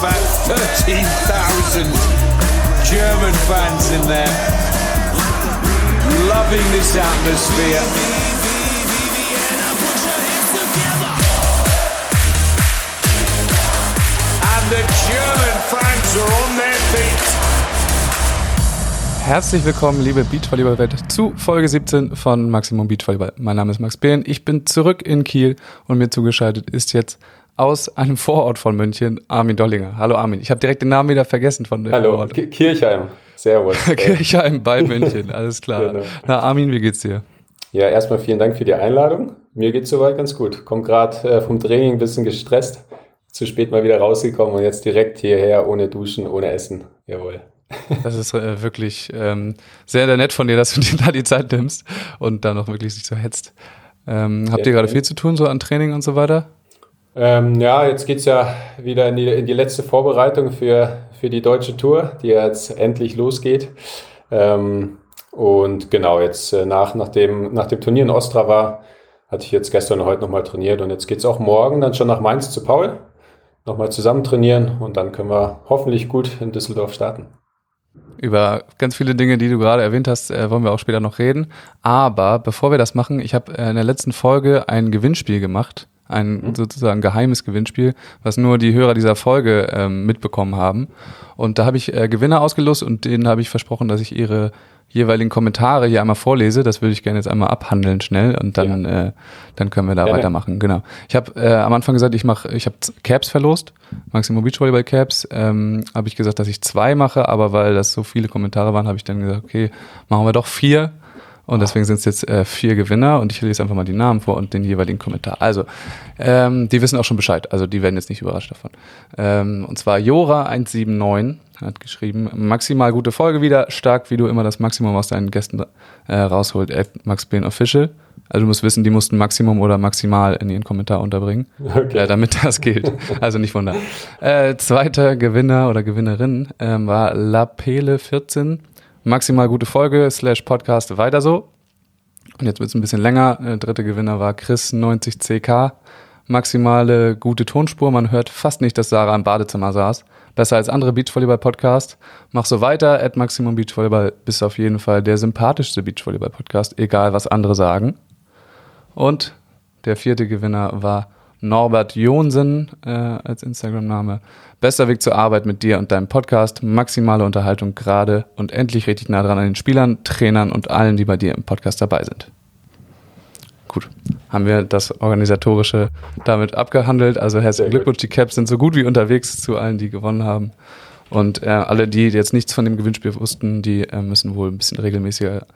about 13,000 German fans in there, loving this atmosphere. And the German fans are on their feet. Herzlich willkommen, liebe Beachvolleyball-Welt, zu Folge 17 von Maximum Beachvolleyball. Mein Name ist Max Behn, ich bin zurück in Kiel und mir zugeschaltet ist jetzt aus einem Vorort von München Armin Dollinger. Hallo Armin, ich habe direkt den Namen wieder vergessen von dem Hallo, Vorort. Kirchheim. Servus. Kirchheim bei München, alles klar. Genau. Na Armin, wie geht's dir? Ja, erstmal vielen Dank für die Einladung. Mir geht's soweit ganz gut. Komm gerade äh, vom Training ein bisschen gestresst. Zu spät mal wieder rausgekommen und jetzt direkt hierher ohne Duschen, ohne Essen. Jawohl. Das ist äh, wirklich ähm, sehr, sehr nett von dir, dass du dir da die Zeit nimmst und dann auch wirklich sich so hetzt. Ähm, habt ihr gerade viel zu tun, so an Training und so weiter? Ähm, ja, jetzt geht es ja wieder in die, in die letzte Vorbereitung für, für die deutsche Tour, die jetzt endlich losgeht. Ähm, und genau, jetzt äh, nach, nach, dem, nach dem Turnier in Ostrava hatte ich jetzt gestern und heute nochmal trainiert und jetzt geht es auch morgen dann schon nach Mainz zu Paul. Nochmal zusammen trainieren und dann können wir hoffentlich gut in Düsseldorf starten. Über ganz viele Dinge, die du gerade erwähnt hast, äh, wollen wir auch später noch reden. Aber bevor wir das machen, ich habe äh, in der letzten Folge ein Gewinnspiel gemacht. Ein mhm. sozusagen geheimes Gewinnspiel, was nur die Hörer dieser Folge ähm, mitbekommen haben. Und da habe ich äh, Gewinner ausgelost und denen habe ich versprochen, dass ich ihre jeweiligen Kommentare hier einmal vorlese. Das würde ich gerne jetzt einmal abhandeln schnell und dann, ja. äh, dann können wir da ja, weitermachen. Genau. Ich habe äh, am Anfang gesagt, ich mache, ich habe Caps verlost, Maximum Beachvolleyball Caps. Ähm, habe ich gesagt, dass ich zwei mache, aber weil das so viele Kommentare waren, habe ich dann gesagt, okay, machen wir doch vier. Und deswegen sind es jetzt äh, vier Gewinner und ich lese einfach mal die Namen vor und den jeweiligen Kommentar. Also, ähm, die wissen auch schon Bescheid, also die werden jetzt nicht überrascht davon. Ähm, und zwar Jora179 hat geschrieben, maximal gute Folge wieder, stark wie du immer das Maximum aus deinen Gästen äh, rausholt, at Max Bane Official. Also du musst wissen, die mussten Maximum oder Maximal in ihren Kommentar unterbringen, okay. äh, damit das gilt. Also nicht wundern. Äh, zweiter Gewinner oder Gewinnerin ähm, war Lapele14 maximal gute Folge, slash Podcast, weiter so. Und jetzt wird es ein bisschen länger. Der dritte Gewinner war Chris90CK. Maximale gute Tonspur. Man hört fast nicht, dass Sarah im Badezimmer saß. Besser als andere Beachvolleyball-Podcast. Mach so weiter. At Maximum Beachvolleyball bist auf jeden Fall der sympathischste Beachvolleyball-Podcast, egal was andere sagen. Und der vierte Gewinner war Norbert Jonsen äh, als Instagram-Name. Bester Weg zur Arbeit mit dir und deinem Podcast. Maximale Unterhaltung gerade und endlich richtig nah dran an den Spielern, Trainern und allen, die bei dir im Podcast dabei sind. Gut, haben wir das Organisatorische damit abgehandelt. Also herzlichen Glückwunsch, die Caps sind so gut wie unterwegs zu allen, die gewonnen haben. Und äh, alle, die jetzt nichts von dem Gewinnspiel wussten, die äh, müssen wohl ein bisschen regelmäßiger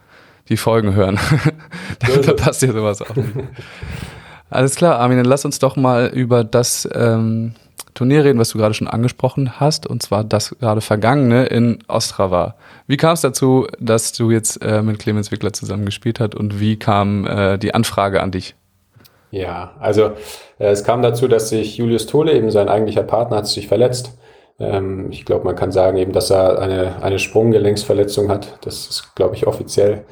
die Folgen hören. da verpasst ihr sowas auch nicht. Alles klar, Armin, dann lass uns doch mal über das ähm, Turnier reden, was du gerade schon angesprochen hast, und zwar das gerade vergangene in Ostrava. Wie kam es dazu, dass du jetzt äh, mit Clemens Wickler zusammen gespielt hast und wie kam äh, die Anfrage an dich? Ja, also äh, es kam dazu, dass sich Julius Tole, eben sein eigentlicher Partner, hat sich verletzt. Ähm, ich glaube, man kann sagen eben, dass er eine, eine Sprunggelenksverletzung hat. Das ist, glaube ich, offiziell.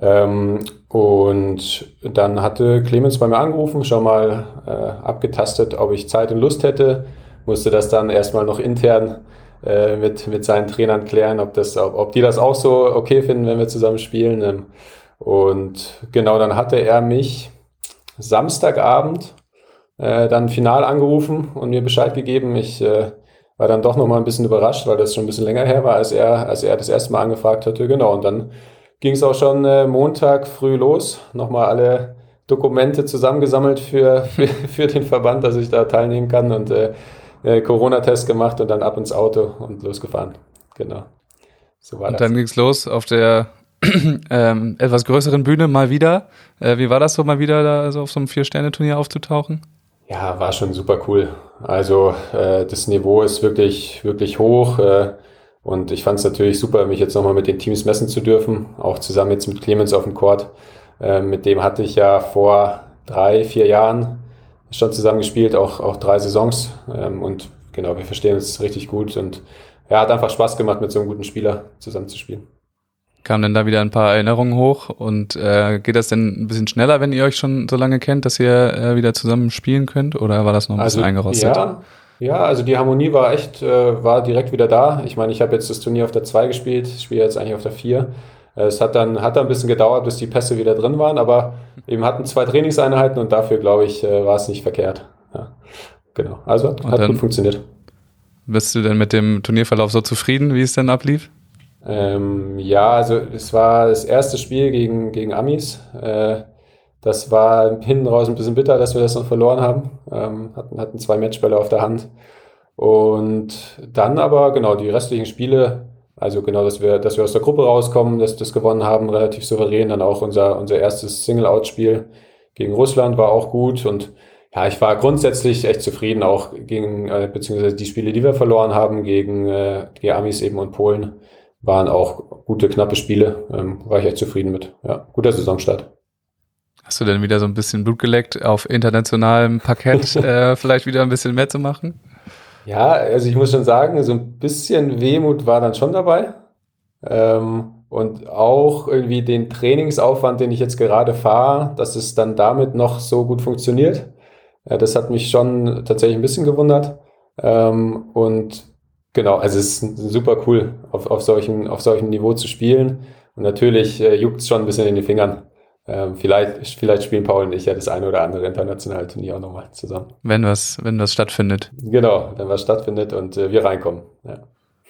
Ähm, und dann hatte Clemens bei mir angerufen, schon mal äh, abgetastet, ob ich Zeit und Lust hätte. Musste das dann erstmal noch intern äh, mit, mit seinen Trainern klären, ob, das, ob, ob die das auch so okay finden, wenn wir zusammen spielen. Ähm, und genau, dann hatte er mich Samstagabend äh, dann final angerufen und mir Bescheid gegeben. Ich äh, war dann doch noch mal ein bisschen überrascht, weil das schon ein bisschen länger her war, als er, als er das erste Mal angefragt hatte. Genau, und dann ging es auch schon äh, Montag früh los. Nochmal alle Dokumente zusammengesammelt für, für, für, den Verband, dass ich da teilnehmen kann und äh, äh, Corona-Test gemacht und dann ab ins Auto und losgefahren. Genau. So war und das. dann ging es los auf der ähm, etwas größeren Bühne mal wieder. Äh, wie war das so mal wieder da also auf so einem Vier-Sterne-Turnier aufzutauchen? Ja, war schon super cool. Also äh, das Niveau ist wirklich, wirklich hoch. Äh, und ich fand es natürlich super, mich jetzt nochmal mit den Teams messen zu dürfen, auch zusammen jetzt mit Clemens auf dem Court. Ähm, mit dem hatte ich ja vor drei, vier Jahren schon zusammen gespielt, auch, auch drei Saisons. Ähm, und genau, wir verstehen uns richtig gut und ja, hat einfach Spaß gemacht, mit so einem guten Spieler zusammen zu spielen. Kamen denn da wieder ein paar Erinnerungen hoch und äh, geht das denn ein bisschen schneller, wenn ihr euch schon so lange kennt, dass ihr äh, wieder zusammen spielen könnt oder war das noch ein also, bisschen eingerostet? Ja, ja, also die Harmonie war echt, äh, war direkt wieder da. Ich meine, ich habe jetzt das Turnier auf der 2 gespielt, spiele jetzt eigentlich auf der 4. Es hat dann, hat dann ein bisschen gedauert, bis die Pässe wieder drin waren, aber eben hatten zwei Trainingseinheiten und dafür, glaube ich, äh, war es nicht verkehrt. Ja, genau. Also hat, hat gut funktioniert. Bist du denn mit dem Turnierverlauf so zufrieden, wie es denn ablief? Ähm, ja, also es war das erste Spiel gegen, gegen Amis. Äh, das war hinten raus ein bisschen bitter, dass wir das noch verloren haben. Ähm, hatten, hatten zwei Matchbälle auf der Hand. Und dann aber, genau, die restlichen Spiele, also genau, dass wir, dass wir aus der Gruppe rauskommen, dass wir das gewonnen haben, relativ souverän. Dann auch unser, unser erstes Single-Out-Spiel gegen Russland war auch gut. Und ja, ich war grundsätzlich echt zufrieden, auch gegen, äh, beziehungsweise die Spiele, die wir verloren haben, gegen, äh, die Amis eben und Polen, waren auch gute, knappe Spiele. Ähm, war ich echt zufrieden mit. Ja, guter Saisonstart. Hast du denn wieder so ein bisschen Blut geleckt, auf internationalem Parkett äh, vielleicht wieder ein bisschen mehr zu machen? Ja, also ich muss schon sagen, so ein bisschen Wehmut war dann schon dabei. Ähm, und auch irgendwie den Trainingsaufwand, den ich jetzt gerade fahre, dass es dann damit noch so gut funktioniert. Ja, das hat mich schon tatsächlich ein bisschen gewundert. Ähm, und genau, also es ist super cool, auf, auf, solchem, auf solchem Niveau zu spielen. Und natürlich äh, juckt es schon ein bisschen in den Fingern. Ähm, vielleicht, vielleicht spielen Paul und ich ja das eine oder andere internationale Turnier auch nochmal zusammen. Wenn was, wenn was stattfindet. Genau, wenn was stattfindet und äh, wir reinkommen. Ja.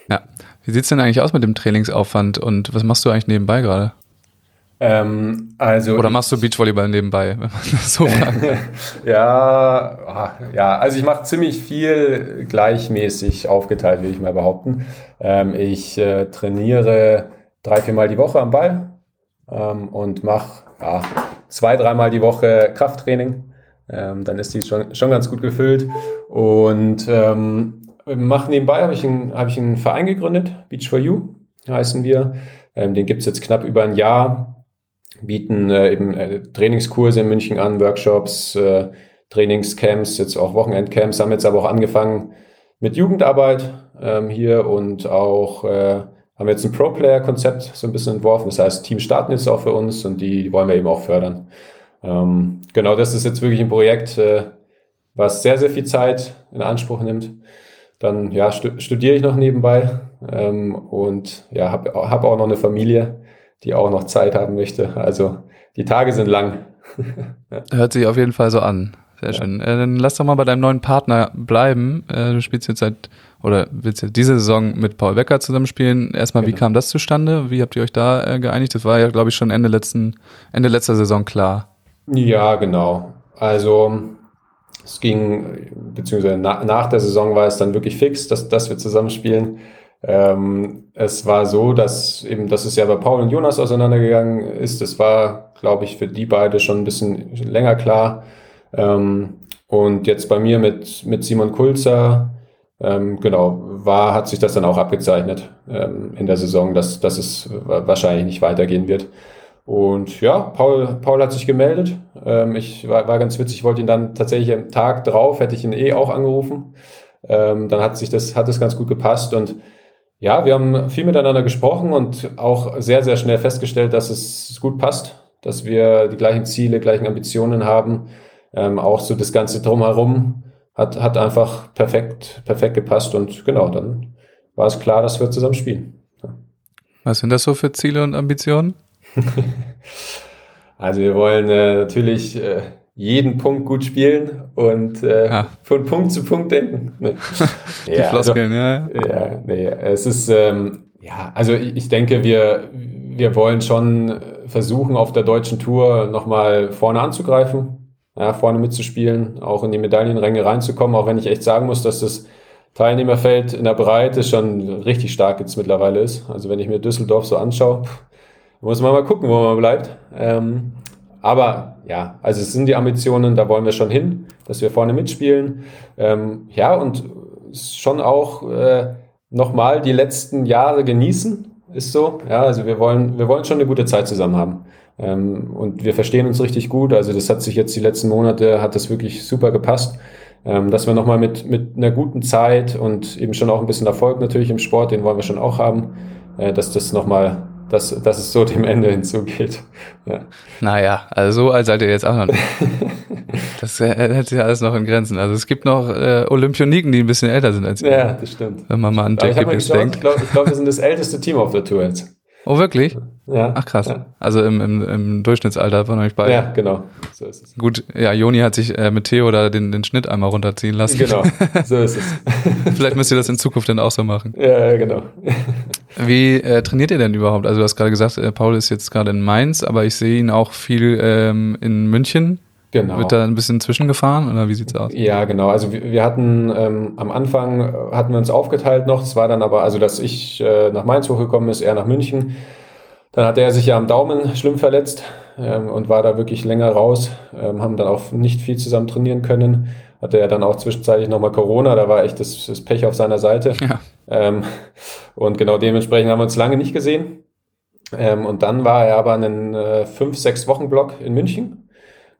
ja. Wie sieht's denn eigentlich aus mit dem Trainingsaufwand und was machst du eigentlich nebenbei gerade? Ähm, also Oder machst du Beachvolleyball nebenbei, wenn man das so fragt? ja, ah, ja, also ich mache ziemlich viel gleichmäßig aufgeteilt, will ich mal behaupten. Ähm, ich äh, trainiere drei, viermal die Woche am Ball ähm, und mache ja, zwei, dreimal die Woche Krafttraining. Ähm, dann ist die schon, schon ganz gut gefüllt. Und ähm, machen nebenbei habe ich, ein, hab ich einen Verein gegründet, Beach for You heißen wir. Ähm, den gibt es jetzt knapp über ein Jahr. Bieten äh, eben äh, Trainingskurse in München an, Workshops, äh, Trainingscamps, jetzt auch Wochenendcamps, haben jetzt aber auch angefangen mit Jugendarbeit ähm, hier und auch äh, haben jetzt ein Pro-Player-Konzept so ein bisschen entworfen. Das heißt, Teams starten jetzt auch für uns und die, die wollen wir eben auch fördern. Ähm, genau, das ist jetzt wirklich ein Projekt, äh, was sehr, sehr viel Zeit in Anspruch nimmt. Dann ja, stu studiere ich noch nebenbei ähm, und ja, habe hab auch noch eine Familie, die auch noch Zeit haben möchte. Also die Tage sind lang. Hört sich auf jeden Fall so an. Sehr ja. schön. Äh, dann lass doch mal bei deinem neuen Partner bleiben. Äh, du spielst jetzt seit oder willst du diese Saison mit Paul Becker zusammenspielen? Erstmal, genau. wie kam das zustande? Wie habt ihr euch da äh, geeinigt? Das war ja, glaube ich, schon Ende letzten, Ende letzter Saison klar. Ja, genau. Also es ging, beziehungsweise na, nach der Saison war es dann wirklich fix, dass, dass wir zusammenspielen. Ähm, es war so, dass eben, dass es ja bei Paul und Jonas auseinandergegangen ist. Das war, glaube ich, für die beide schon ein bisschen länger klar. Ähm, und jetzt bei mir mit, mit Simon Kulzer, ähm, genau, war, hat sich das dann auch abgezeichnet ähm, in der Saison, dass, dass es wahrscheinlich nicht weitergehen wird. Und ja, Paul, Paul hat sich gemeldet. Ähm, ich war, war ganz witzig, ich wollte ihn dann tatsächlich am Tag drauf, hätte ich ihn eh auch angerufen. Ähm, dann hat sich das, hat es ganz gut gepasst und ja, wir haben viel miteinander gesprochen und auch sehr, sehr schnell festgestellt, dass es gut passt, dass wir die gleichen Ziele, gleichen Ambitionen haben. Ähm, auch so das Ganze drumherum hat, hat einfach perfekt, perfekt gepasst und genau, dann war es klar, dass wir zusammen spielen. Ja. Was sind das so für Ziele und Ambitionen? also wir wollen äh, natürlich äh, jeden Punkt gut spielen und äh, ah. von Punkt zu Punkt denken. Die ja, Floskeln, also, ja. Ja, nee, es ist, ähm, ja, also ich, ich denke, wir, wir wollen schon versuchen, auf der deutschen Tour nochmal vorne anzugreifen ja, vorne mitzuspielen, auch in die Medaillenränge reinzukommen, auch wenn ich echt sagen muss, dass das Teilnehmerfeld in der Breite schon richtig stark jetzt mittlerweile ist. Also wenn ich mir Düsseldorf so anschaue, muss man mal gucken, wo man bleibt. Ähm, aber ja, also es sind die Ambitionen, da wollen wir schon hin, dass wir vorne mitspielen. Ähm, ja, und schon auch äh, nochmal die letzten Jahre genießen, ist so. Ja, also wir wollen, wir wollen schon eine gute Zeit zusammen haben. Ähm, und wir verstehen uns richtig gut. Also das hat sich jetzt die letzten Monate, hat das wirklich super gepasst. Ähm, dass wir nochmal mit, mit einer guten Zeit und eben schon auch ein bisschen Erfolg natürlich im Sport, den wollen wir schon auch haben, äh, dass das nochmal dass, dass es so dem Ende hinzugeht. Ja. Naja, also so alt seid ihr jetzt auch noch nicht. Das äh, hält sich alles noch in Grenzen. Also es gibt noch äh, Olympioniken, die ein bisschen älter sind als ihr. Ja, das stimmt. Wenn man mal an Jackie geschaut, denkt. ich glaube, glaub, wir sind das älteste Team auf der Tour jetzt. Oh, wirklich? Ja. Ach krass. Ja, Also im, im, im Durchschnittsalter von euch beiden. ja genau. So ist es. Gut, ja, Joni hat sich äh, mit Theo da den, den Schnitt einmal runterziehen lassen. Genau, so ist es. Vielleicht müsst ihr das in Zukunft dann auch so machen. ja, ja, genau. Wie äh, trainiert ihr denn überhaupt? Also du hast gerade gesagt, äh, Paul ist jetzt gerade in Mainz, aber ich sehe ihn auch viel ähm, in München. Genau. Wird da ein bisschen zwischengefahren oder wie sieht's aus? Ja, genau. Also wir, wir hatten ähm, am Anfang äh, hatten wir uns aufgeteilt noch. Es war dann aber, also dass ich äh, nach Mainz hochgekommen ist, er nach München. Dann hat er sich ja am Daumen schlimm verletzt ähm, und war da wirklich länger raus. Ähm, haben dann auch nicht viel zusammen trainieren können. Hatte er dann auch zwischenzeitlich nochmal Corona, da war echt das, das Pech auf seiner Seite. Ja. Ähm, und genau dementsprechend haben wir uns lange nicht gesehen. Ähm, und dann war er aber einen äh, fünf, sechs Wochen Block in München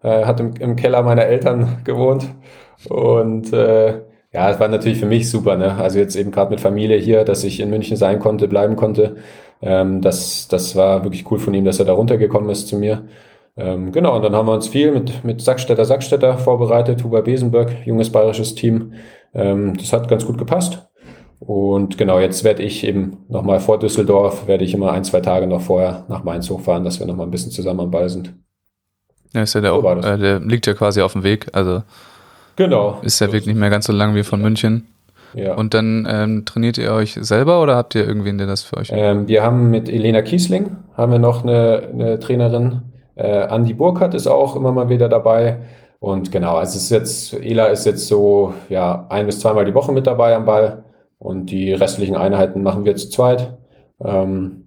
äh, hat im, im Keller meiner Eltern gewohnt. Und äh, ja, es war natürlich für mich super. Ne? Also jetzt eben gerade mit Familie hier, dass ich in München sein konnte, bleiben konnte. Ähm, das, das war wirklich cool von ihm, dass er da runtergekommen ist zu mir. Ähm, genau, und dann haben wir uns viel mit, mit Sackstädter, Sackstädter vorbereitet, Huber Besenberg, junges bayerisches Team. Ähm, das hat ganz gut gepasst. Und genau, jetzt werde ich eben nochmal vor Düsseldorf, werde ich immer ein, zwei Tage noch vorher nach Mainz hochfahren, dass wir nochmal ein bisschen zusammen am Ball sind. Ja, ist ja der, So äh, der liegt ja quasi auf dem Weg. Also Genau. ist der Weg nicht mehr ganz so lang wie von München. Ja. Und dann ähm, trainiert ihr euch selber oder habt ihr irgendwen, der das für euch Ähm, wir haben mit Elena Kiesling haben wir noch eine, eine Trainerin. Äh, Andi Burkhardt ist auch immer mal wieder dabei. Und genau, also es ist jetzt, Ela ist jetzt so ja ein bis zweimal die Woche mit dabei am Ball. Und die restlichen Einheiten machen wir zu zweit. Ähm,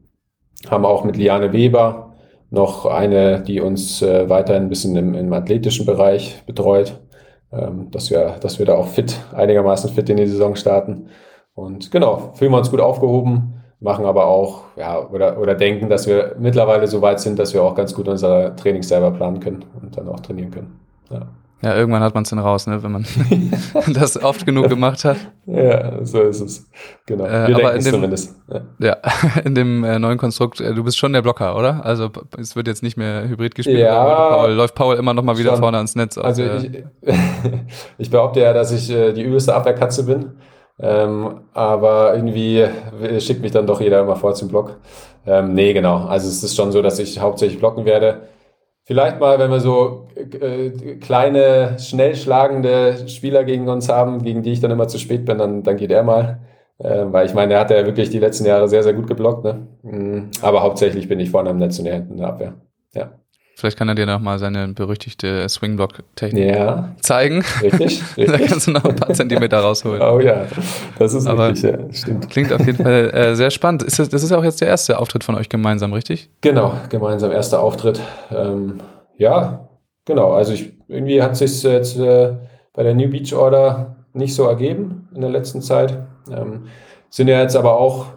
haben auch mit Liane Weber noch eine, die uns äh, weiterhin ein bisschen im, im athletischen Bereich betreut, ähm, dass, wir, dass wir da auch fit, einigermaßen fit in die Saison starten. Und genau, fühlen wir uns gut aufgehoben, machen aber auch, ja, oder, oder denken, dass wir mittlerweile so weit sind, dass wir auch ganz gut unser Training selber planen können und dann auch trainieren können. Ja, Ja, irgendwann hat man es dann raus, ne, wenn man das oft genug gemacht hat. ja so ist es. Genau. Äh, aber in dem- zumindest. Ja. Ja, in dem äh, neuen Konstrukt, äh, du bist schon der Blocker, oder? Also es wird jetzt nicht mehr hybrid gespielt. Ja, Paul, läuft Paul immer noch mal wieder schon. vorne ans Netz. Also äh, ich, ich behaupte ja, dass ich äh, die übelste Abwehrkatze bin. Ähm, aber irgendwie schickt mich dann doch jeder immer vor zum Block. Ähm, nee, genau. Also es ist schon so, dass ich hauptsächlich blocken werde. Vielleicht mal, wenn wir so äh, kleine, schnell schlagende Spieler gegen uns haben, gegen die ich dann immer zu spät bin, dann, dann geht er mal. Äh, weil ich meine, er hat ja wirklich die letzten Jahre sehr, sehr gut geblockt. Ne? Mm, Aber hauptsächlich bin ich vorne am Netz und hinten in der Abwehr. Ja. Vielleicht kann er dir noch mal seine berüchtigte Swingblock-Technik Ja, zeigen. richtig. da richtig. kannst du noch ein paar Zentimeter rausholen. Oh ja, das ist Aber- richtig, ja, stimmt. Klingt auf jeden Fall äh, sehr spannend. Ist das, das ist auch jetzt der erste Auftritt von euch gemeinsam, richtig? Genau, gemeinsam erster Auftritt. Ähm, ja, genau. Also ich, irgendwie hat sich jetzt äh, bei der New Beach Order nicht so ergeben in der letzten Zeit. Ähm, sind ja jetzt aber auch,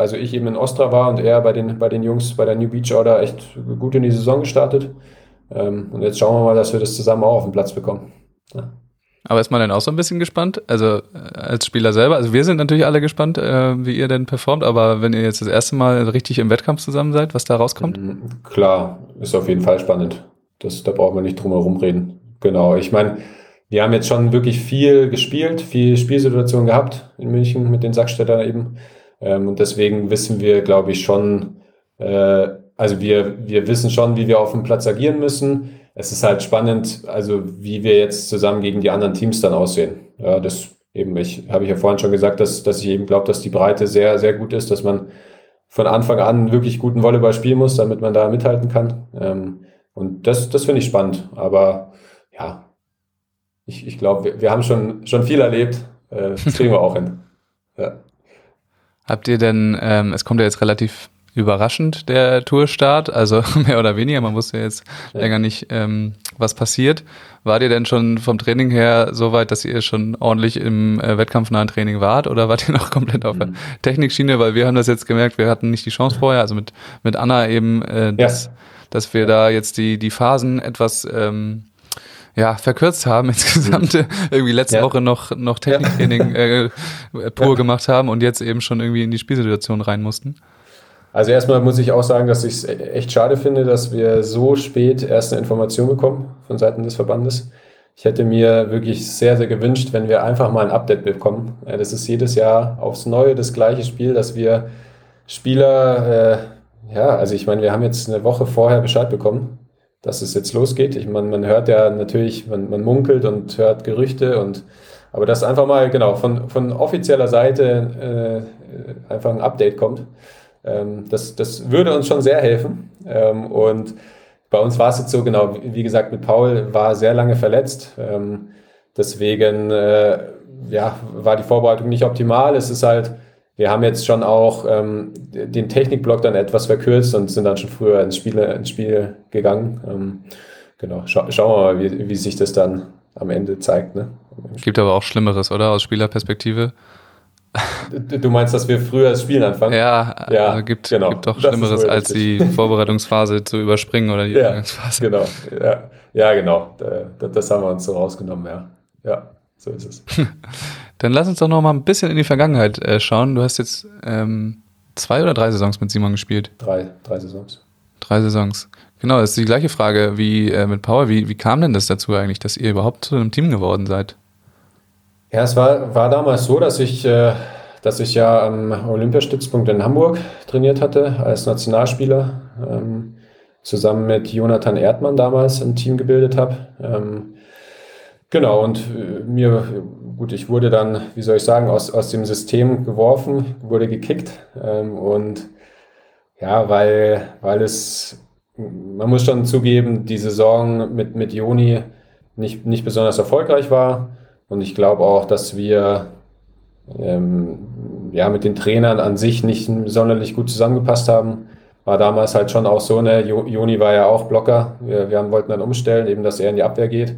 also ich eben in Ostra war und er bei den, bei den Jungs bei der New Beach Order echt gut in die Saison gestartet. Ähm, und jetzt schauen wir mal, dass wir das zusammen auch auf den Platz bekommen. Aber ist man denn auch so ein bisschen gespannt? Also äh, als Spieler selber, also wir sind natürlich alle gespannt, äh, wie ihr denn performt, aber wenn ihr jetzt das erste Mal richtig im Wettkampf zusammen seid, was da rauskommt? Mhm, Klar, ist auf jeden Fall spannend. Das, da brauchen wir nicht drum herum reden. Genau, ich meine, wir haben jetzt schon wirklich viel gespielt, viel Spielsituationen gehabt in München mit den Sackstädtern eben. Ähm, und deswegen wissen wir, glaube ich, schon, äh, also wir, wir wissen schon, wie wir auf dem Platz agieren müssen. Es ist halt spannend, also wie wir jetzt zusammen gegen die anderen Teams dann aussehen. Ja, das eben, ich habe ich ja vorhin schon gesagt, dass, dass ich eben glaube, dass die Breite sehr, sehr gut ist, dass man von Anfang an wirklich guten Volleyball spielen muss, damit man da mithalten kann. Ähm, und das, das finde ich spannend. Aber ja, ich, ich glaube, wir, wir haben schon, schon viel erlebt. Äh, das kriegen wir auch hin. Ja. Habt ihr denn, ähm, es kommt ja jetzt relativ überraschend, der Tourstart, also mehr oder weniger, man wusste ja jetzt Ja. länger nicht, ähm, was passiert. Wart ihr denn schon vom Training her so weit, dass ihr schon ordentlich im äh, wettkampfnahen Training wart oder wart ihr noch komplett auf der Mhm. Technikschiene? Weil wir haben das jetzt gemerkt, wir hatten nicht die Chance vorher, also mit, mit Anna eben, äh, dass, dass wir da jetzt die, die Phasen etwas ähm, ja, verkürzt haben insgesamt. irgendwie letzte Ja. Woche noch, noch Techniktraining äh, pur Ja. gemacht haben und jetzt eben schon irgendwie in die Spielsituation rein mussten. Also erstmal muss ich auch sagen, dass ich es echt schade finde, dass wir so spät erst eine Information bekommen von Seiten des Verbandes. ich hätte mir wirklich sehr, sehr gewünscht, wenn wir einfach mal ein Update bekommen. Das ist jedes Jahr aufs Neue das gleiche Spiel, dass wir Spieler, äh, ja, also ich meine, wir haben jetzt eine Woche vorher Bescheid bekommen, dass es jetzt losgeht. Ich meine, man hört ja natürlich, man, man munkelt und hört Gerüchte und aber dass einfach mal genau von, von offizieller Seite äh, einfach ein Update kommt, ähm, das, das würde uns schon sehr helfen. Ähm, und bei uns war es jetzt so, genau, wie gesagt, mit Paul war sehr lange verletzt. Ähm, deswegen äh, ja, war die Vorbereitung nicht optimal. Es ist halt, wir haben jetzt schon auch ähm, den Technikblock dann etwas verkürzt und sind dann schon früher ins Spiel, ins Spiel gegangen. Ähm, genau, Scha schauen wir mal, wie, wie sich das dann am Ende zeigt. Ne? Gibt aber auch Schlimmeres, oder? Aus Spielerperspektive. Du meinst, dass wir früher das Spielen anfangen? Ja, ja also gibt, genau. gibt doch Schlimmeres, als die Vorbereitungsphase zu überspringen oder die ja, Übergangsphase. Genau, ja, ja genau. Das haben wir uns so rausgenommen, ja. Ja, so ist es. Dann lass uns doch noch mal ein bisschen in die Vergangenheit äh, schauen. Du hast jetzt ähm, zwei oder drei Saisons mit Simon gespielt? Drei, drei Saisons. Drei Saisons. Genau, das ist die gleiche Frage wie äh, mit Power. Wie, wie kam denn das dazu eigentlich, dass ihr überhaupt zu einem Team geworden seid? Ja, es war, war damals so, dass ich, äh, dass ich ja am Olympiastützpunkt in Hamburg trainiert hatte als Nationalspieler. Ähm, zusammen mit Jonathan Erdmann damals ein Team gebildet habe. Ähm, genau, und äh, mir, gut, ich wurde dann, wie soll ich sagen, aus, aus dem System geworfen, wurde gekickt. Ähm, und ja, weil, weil es, man muss schon zugeben, die Saison mit, mit Joni nicht, nicht besonders erfolgreich war. Und ich glaube auch, dass wir ähm, ja, mit den Trainern an sich nicht sonderlich gut zusammengepasst haben. War damals halt schon auch so, ne, Joni war ja auch Blocker. Wir, wir wollten dann umstellen, eben, dass er in die Abwehr geht.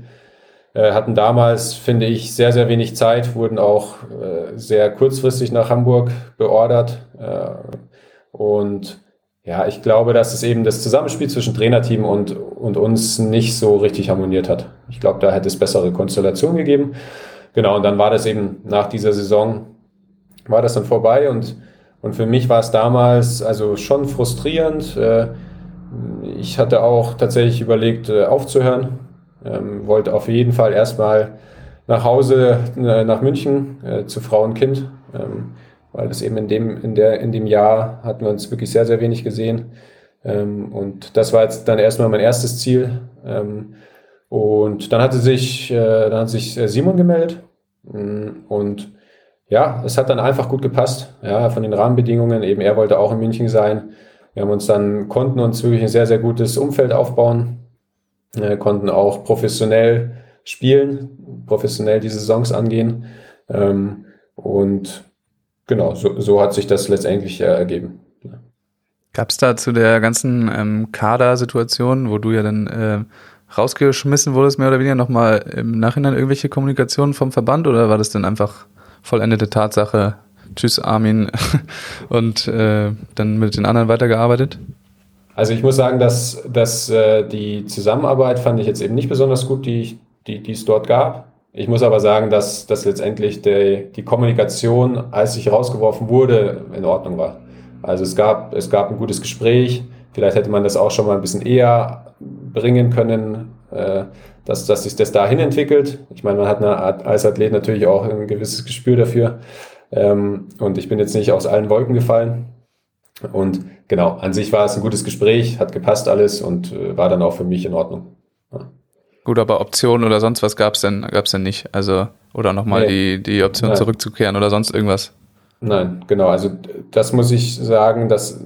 Äh, hatten damals, finde ich, sehr, sehr wenig Zeit, wurden auch äh, sehr kurzfristig nach Hamburg beordert. Äh, und ja, ich glaube, dass es eben das Zusammenspiel zwischen Trainerteam und, und uns nicht so richtig harmoniert hat. Ich glaube, da hätte es bessere Konstellationen gegeben. Genau, und dann war das eben nach dieser Saison, war das dann vorbei und, und für mich war es damals also schon frustrierend. Ich hatte auch tatsächlich überlegt, aufzuhören, ähm, wollte auf jeden Fall erstmal nach Hause, äh, nach München, zu Frau und Kind. Ähm, weil das eben in dem, in der, in dem Jahr hatten wir uns wirklich sehr, sehr wenig gesehen. Ähm, und das war jetzt dann erstmal mein erstes Ziel. Ähm, und dann hatte sich, äh, dann hat sich äh, Simon gemeldet. Mm, und ja, es hat dann einfach gut gepasst. Ja, von den Rahmenbedingungen. Eben er wollte auch in München sein. Wir haben uns dann, konnten uns wirklich ein sehr, sehr gutes Umfeld aufbauen. Wir konnten auch professionell spielen, professionell die Saisons angehen. Ähm, und genau, so, so hat sich das letztendlich äh, ergeben. Gab es da zu der ganzen ähm, Kader-Situation, wo du ja dann äh, rausgeschmissen wurdest, mehr oder weniger nochmal im Nachhinein irgendwelche Kommunikationen vom Verband oder war das dann einfach vollendete Tatsache? Tschüss, Armin, und äh, dann mit den anderen weitergearbeitet? Also ich muss sagen, dass, dass äh, die Zusammenarbeit fand ich jetzt eben nicht besonders gut, die, die, die es dort gab. Ich muss aber sagen, dass, dass letztendlich die, die Kommunikation, als ich rausgeworfen wurde, in Ordnung war. Also es gab, es gab ein gutes Gespräch. Vielleicht hätte man das auch schon mal ein bisschen eher bringen können, äh, dass, dass sich das dahin entwickelt. Ich meine, man hat eine Art, als Athlet natürlich auch ein gewisses Gespür dafür. Ähm, und ich bin jetzt nicht aus allen Wolken gefallen. Und genau, an sich war es ein gutes Gespräch, hat gepasst alles und äh, war dann auch für mich in Ordnung. Ja. Gut, aber Optionen oder sonst was gab es denn, gab's denn nicht? Also, oder nochmal nee. die, die Option Nein. zurückzukehren oder sonst irgendwas? Nein, genau. Also das muss ich sagen, das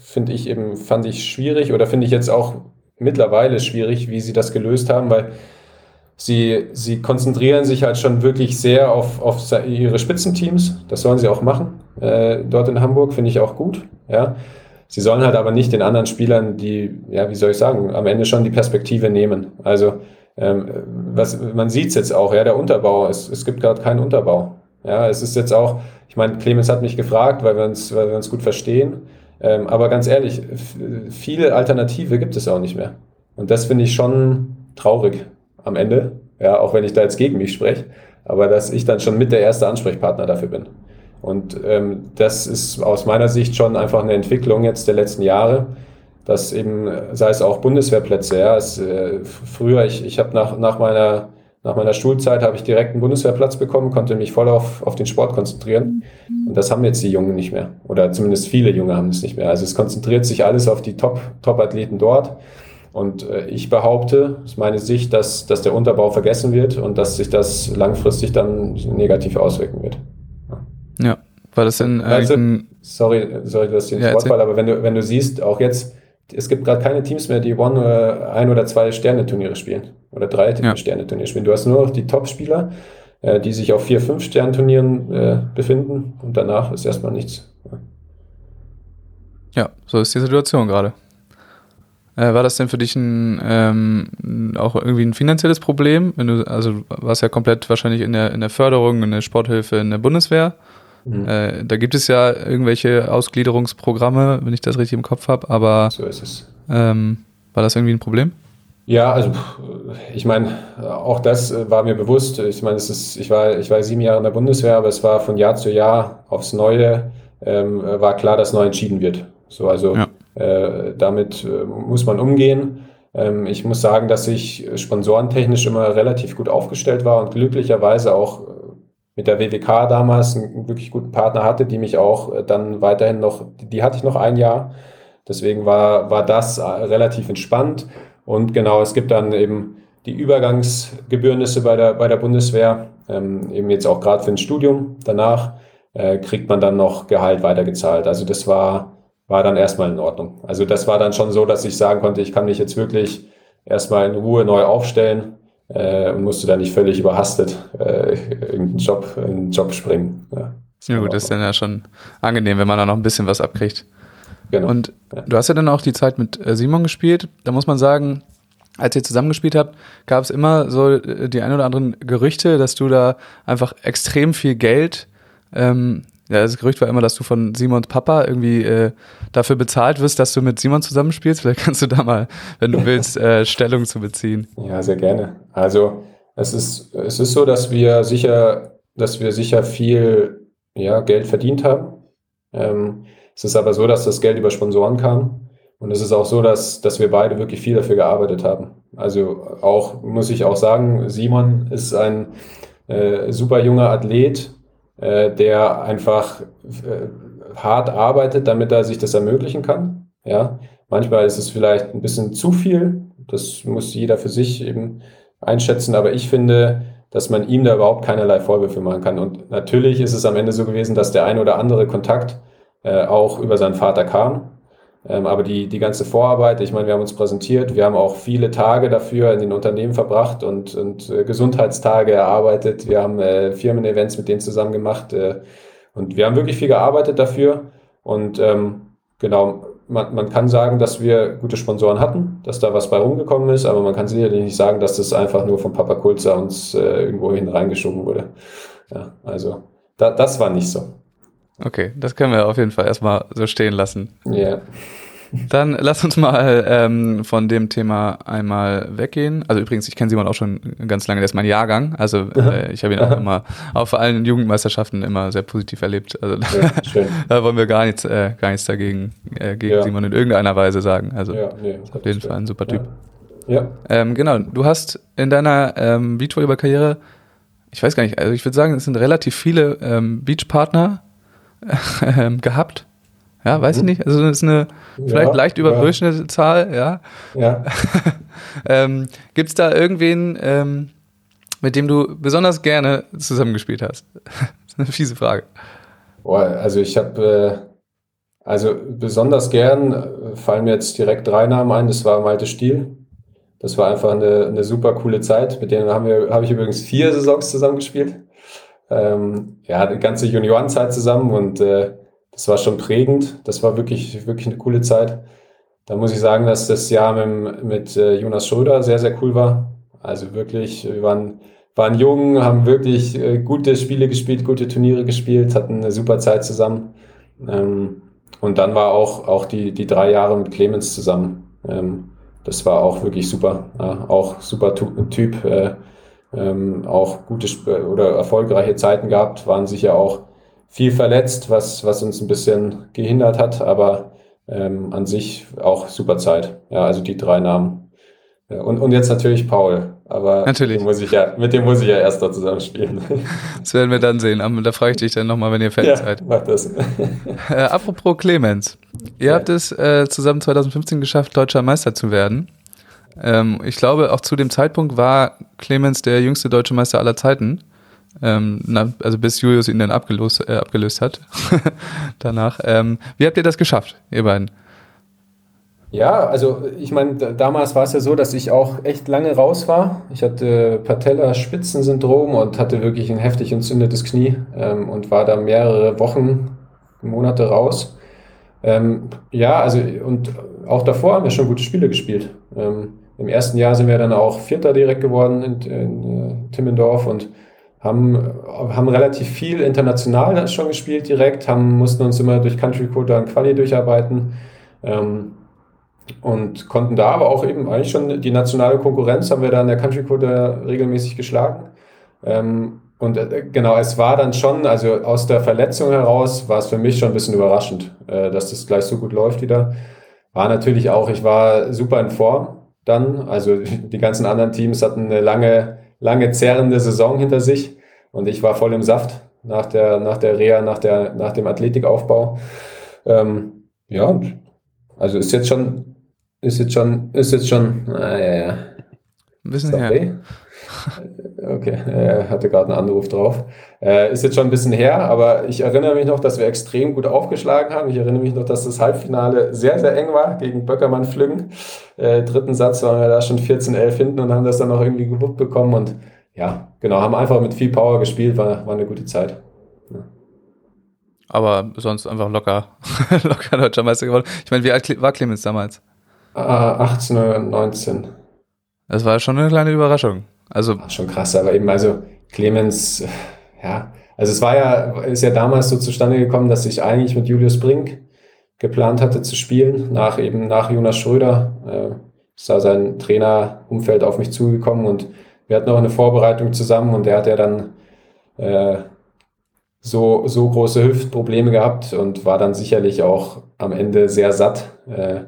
finde ich eben, fand ich schwierig oder finde ich jetzt auch mittlerweile schwierig, wie sie das gelöst haben, weil sie, sie konzentrieren sich halt schon wirklich sehr auf, auf ihre Spitzenteams. Das sollen sie auch machen. Äh, dort in Hamburg finde ich auch gut. Ja. Sie sollen halt aber nicht den anderen Spielern, die, ja, wie soll ich sagen, am Ende schon die Perspektive nehmen. Also ähm, was, man sieht es jetzt auch, ja, der Unterbau, es, es gibt gerade keinen Unterbau. Ja, es ist jetzt auch, ich meine, Clemens hat mich gefragt, weil wir uns, weil wir uns gut verstehen. Ähm, aber ganz ehrlich, viele Alternative gibt es auch nicht mehr. Und das finde ich schon traurig am Ende. Ja, auch wenn ich da jetzt gegen mich spreche. Aber dass ich dann schon mit der erste Ansprechpartner dafür bin. Und ähm, das ist aus meiner Sicht schon einfach eine Entwicklung jetzt der letzten Jahre, dass eben, sei es auch Bundeswehrplätze, ja, es, äh, früher, ich, ich habe nach, nach meiner nach meiner Schulzeit habe ich direkt einen Bundeswehrplatz bekommen, konnte mich voll auf, auf den Sport konzentrieren. Und das haben jetzt die Jungen nicht mehr. Oder zumindest viele Junge haben es nicht mehr. Also es konzentriert sich alles auf die Top, Top-Athleten dort. Und äh, ich behaupte, ist meine Sicht, dass, dass der Unterbau vergessen wird und dass sich das langfristig dann negativ auswirken wird. Ja, war das denn also, sorry, sorry, dass ich den ja, Sportball, aber wenn du, wenn du siehst, auch jetzt, es gibt gerade keine Teams mehr, die One oder ein oder zwei Sterne-Turniere spielen oder drei ja. Sterne-Turniere spielen. Du hast nur noch die Top-Spieler, äh, die sich auf vier, fünf Sterne-Turnieren äh, befinden und danach ist erstmal nichts. Ja. so ist die Situation gerade. Äh, war das denn für dich ein, ähm, auch irgendwie ein finanzielles Problem? Wenn du, also warst ja komplett wahrscheinlich in der, in der Förderung, in der Sporthilfe, in der Bundeswehr. Mhm. Äh, da gibt es ja irgendwelche Ausgliederungsprogramme, wenn ich das richtig im Kopf habe, aber so ist es. Ähm, war das irgendwie ein Problem? Ja, also ich meine, auch das war mir bewusst. Ich meine, es ist, ich war, ich war sieben Jahre in der Bundeswehr, aber es war von Jahr zu Jahr aufs Neue ähm, war klar, dass neu entschieden wird. So, also ja. äh, damit äh, muss man umgehen. Ähm, ich muss sagen, dass ich sponsorentechnisch immer relativ gut aufgestellt war und glücklicherweise auch mit der WWK damals einen wirklich guten Partner hatte, die mich auch äh, dann weiterhin noch, die hatte ich noch ein Jahr. Deswegen war, war das äh, relativ entspannt. Und genau, es gibt dann eben die Übergangsgebührnisse bei der, bei der Bundeswehr, ähm, eben jetzt auch gerade für ein Studium. Danach äh, kriegt man dann noch Gehalt weitergezahlt. Also das war, war dann erstmal in Ordnung. Also das war dann schon so, dass ich sagen konnte, ich kann mich jetzt wirklich erstmal in Ruhe neu aufstellen äh, und musste da nicht völlig überhastet äh, irgendeinen Job, einen Job springen. Ja, ja gut, das ist dann ja schon angenehm, wenn man da noch ein bisschen was abkriegt. Genau. Und ja. du hast ja dann auch die Zeit mit äh, Simon gespielt. Da muss man sagen, als ihr zusammengespielt habt, gab es immer so äh, die ein oder anderen Gerüchte, dass du da einfach extrem viel Geld ähm, ja, das Gerücht war immer, dass du von Simons Papa irgendwie äh, dafür bezahlt wirst, dass du mit Simon zusammenspielst. Vielleicht kannst du da mal, wenn du willst, äh, Stellung zu beziehen. Ja, sehr gerne. Also es ist, es ist so, dass wir sicher, dass wir sicher viel ja, Geld verdient haben. Ähm, es ist aber so, dass das Geld über Sponsoren kam. Und es ist auch so, dass, dass wir beide wirklich viel dafür gearbeitet haben. Also auch, muss ich auch sagen, Simon ist ein äh, super junger Athlet, äh, der einfach äh, hart arbeitet, damit er sich das ermöglichen kann. Ja, manchmal ist es vielleicht ein bisschen zu viel. Das muss jeder für sich eben einschätzen. Aber ich finde, dass man ihm da überhaupt keinerlei Vorwürfe machen kann. Und natürlich ist es am Ende so gewesen, dass der ein oder andere Kontakt äh, auch über seinen Vater kam. Ähm, aber die, die ganze Vorarbeit, ich meine, wir haben uns präsentiert, wir haben auch viele Tage dafür in den Unternehmen verbracht und, und äh, Gesundheitstage erarbeitet. Wir haben äh, Firmen-Events mit denen zusammen gemacht äh, und wir haben wirklich viel gearbeitet dafür. Und ähm, genau, man, man kann sagen, dass wir gute Sponsoren hatten, dass da was bei rumgekommen ist, aber man kann sicherlich nicht sagen, dass das einfach nur von Papa Kulzer uns äh, irgendwo hin reingeschoben wurde. Ja, also da, das war nicht so. Okay, das können wir auf jeden Fall erstmal so stehen lassen. Ja. Yeah. Dann lass uns mal ähm, von dem Thema einmal weggehen. Also übrigens, ich kenne Simon auch schon ganz lange, der ist mein Jahrgang. Also äh, ich habe ihn auch immer auf allen Jugendmeisterschaften immer sehr positiv erlebt. Also ja, da wollen wir gar nichts, äh, gar nichts dagegen äh, gegen ja. Simon in irgendeiner Weise sagen. Also ja, nee, auf jeden Fall ein super Typ. Ja. Ähm, genau, du hast in deiner ähm, Beachvolleyball-Karriere, ich weiß gar nicht, also ich würde sagen, es sind relativ viele ähm, Beachpartner gehabt. Ja, weiß ich mhm. nicht. Also das ist eine vielleicht ja, leicht überdurchschnittliche ja. Zahl, ja. ja. ähm, Gibt es da irgendwen, ähm, mit dem du besonders gerne zusammengespielt hast? das ist eine fiese Frage. Boah, also ich habe, äh, also besonders gern äh, fallen mir jetzt direkt drei Namen ein. Das war Malte Stiel. Das war einfach eine, eine super coole Zeit. Mit denen haben wir, habe ich übrigens vier Saisons zusammengespielt ähm, ja, die ganze Juniorenzeit zusammen und äh, das war schon prägend. Das war wirklich, wirklich eine coole Zeit. Da muss ich sagen, dass das Jahr mit, mit äh, Jonas Schröder sehr, sehr cool war. Also wirklich, wir waren, waren jung, haben wirklich äh, gute Spiele gespielt, gute Turniere gespielt, hatten eine super Zeit zusammen. Ähm, und dann war auch, auch die, die drei Jahre mit Clemens zusammen. Ähm, das war auch wirklich super. Ja, auch super Typ. Äh, ähm, auch gute oder erfolgreiche Zeiten gehabt, waren sicher auch viel verletzt, was, was uns ein bisschen gehindert hat, aber ähm, an sich auch super Zeit. Ja, also die drei Namen. Ja, und, und jetzt natürlich Paul. Aber Natürlich. Mit, dem muss ich ja, mit dem muss ich ja erst da zusammen spielen. Das werden wir dann sehen. Aber Da frage ich dich dann nochmal, wenn ihr fertig ja, seid. mach das. Äh, apropos Clemens. Ihr Ja. habt es äh, zusammen 2015 geschafft, deutscher Meister zu werden. Ähm, ich glaube, auch zu dem Zeitpunkt war Clemens der jüngste deutsche Meister aller Zeiten. Ähm, na, also bis Julius ihn dann abgelöst, äh, abgelöst hat. Danach. Ähm, wie habt ihr das geschafft, ihr beiden? Ja, also ich meine, da- damals war es ja so, dass ich auch echt lange raus war. Ich hatte Patella-Spitzensyndrom und hatte wirklich ein heftig entzündetes Knie ähm, und war da mehrere Wochen, Monate raus. Ähm, ja, also und auch davor haben wir schon gute Spiele gespielt. Ähm, Im ersten Jahr sind wir dann auch Vierter direkt geworden in, in äh, Timmendorf und haben, haben relativ viel international schon gespielt direkt, haben, mussten uns immer durch Country Quota und Quali durcharbeiten. Ähm, und konnten da aber auch eben eigentlich schon die nationale Konkurrenz haben wir da in der Country Quota regelmäßig geschlagen. Ähm, und äh, genau, es war dann schon, also aus der Verletzung heraus war es für mich schon ein bisschen überraschend, äh, dass das gleich so gut läuft wieder. War natürlich auch, ich war super in Form dann. Also die ganzen anderen Teams hatten eine lange, lange zerrende Saison hinter sich und ich war voll im Saft nach der, nach der Reha, nach, der, nach dem Athletikaufbau. Ähm, ja, also ist jetzt schon, ist jetzt schon, ist jetzt schon, ah, ja. Ein bisschen her. okay. Okay, er hatte gerade einen Anruf drauf. Äh, ist jetzt schon ein bisschen her, aber ich erinnere mich noch, dass wir extrem gut aufgeschlagen haben. Ich erinnere mich noch, dass das Halbfinale sehr, sehr eng war gegen Böckermann Flüggen. Äh, dritten Satz waren wir da schon 14-11 hinten und haben das dann noch irgendwie gewuppt bekommen. Und ja, genau, haben einfach mit viel Power gespielt, war, war eine gute Zeit. Aber sonst einfach locker, locker deutscher Meister geworden. Ich meine, wie alt war Clemens damals? Ah, 18 oder 19. Das war schon eine kleine Überraschung. Also, schon krass, aber eben, also Clemens, äh, ja, also es war ja, ist ja damals so zustande gekommen, dass ich eigentlich mit Julius Brink geplant hatte zu spielen, nach eben nach Jonas Schröder. Äh, ist da sein Trainerumfeld auf mich zugekommen und wir hatten auch eine Vorbereitung zusammen und der hat ja dann äh, so, so große Hüftprobleme gehabt und war dann sicherlich auch am Ende sehr satt äh,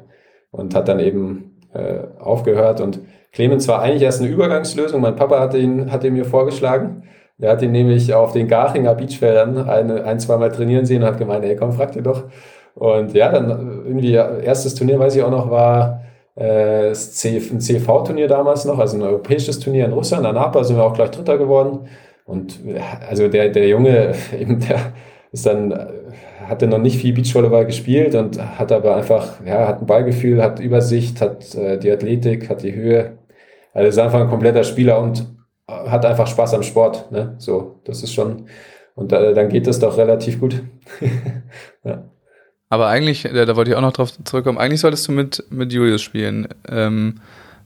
und hat dann eben äh, aufgehört und Clemens war eigentlich erst eine Übergangslösung. Mein Papa hatte ihn, hatte mir vorgeschlagen. Der hat ihn nämlich auf den Garchinger Beachfeldern eine, ein, zweimal trainieren sehen und hat gemeint, ey, komm, frag dir doch. Und ja, dann irgendwie, erstes Turnier, weiß ich auch noch, war äh, ein CV-Turnier damals noch, also ein europäisches Turnier in Russland. An Napa sind wir auch gleich Dritter geworden. Und also der, der Junge, eben, der ist dann, hatte noch nicht viel Beachvolleyball gespielt und hat aber einfach, ja, hat ein Ballgefühl, hat Übersicht, hat äh, die Athletik, hat die Höhe. Also ist einfach ein kompletter Spieler und äh, hat einfach Spaß am Sport. Ne? So, das ist schon, und da, dann geht das doch relativ gut. ja. aber eigentlich, da, da wollte ich auch noch drauf zurückkommen, eigentlich solltest du mit, mit Julius spielen. Ähm,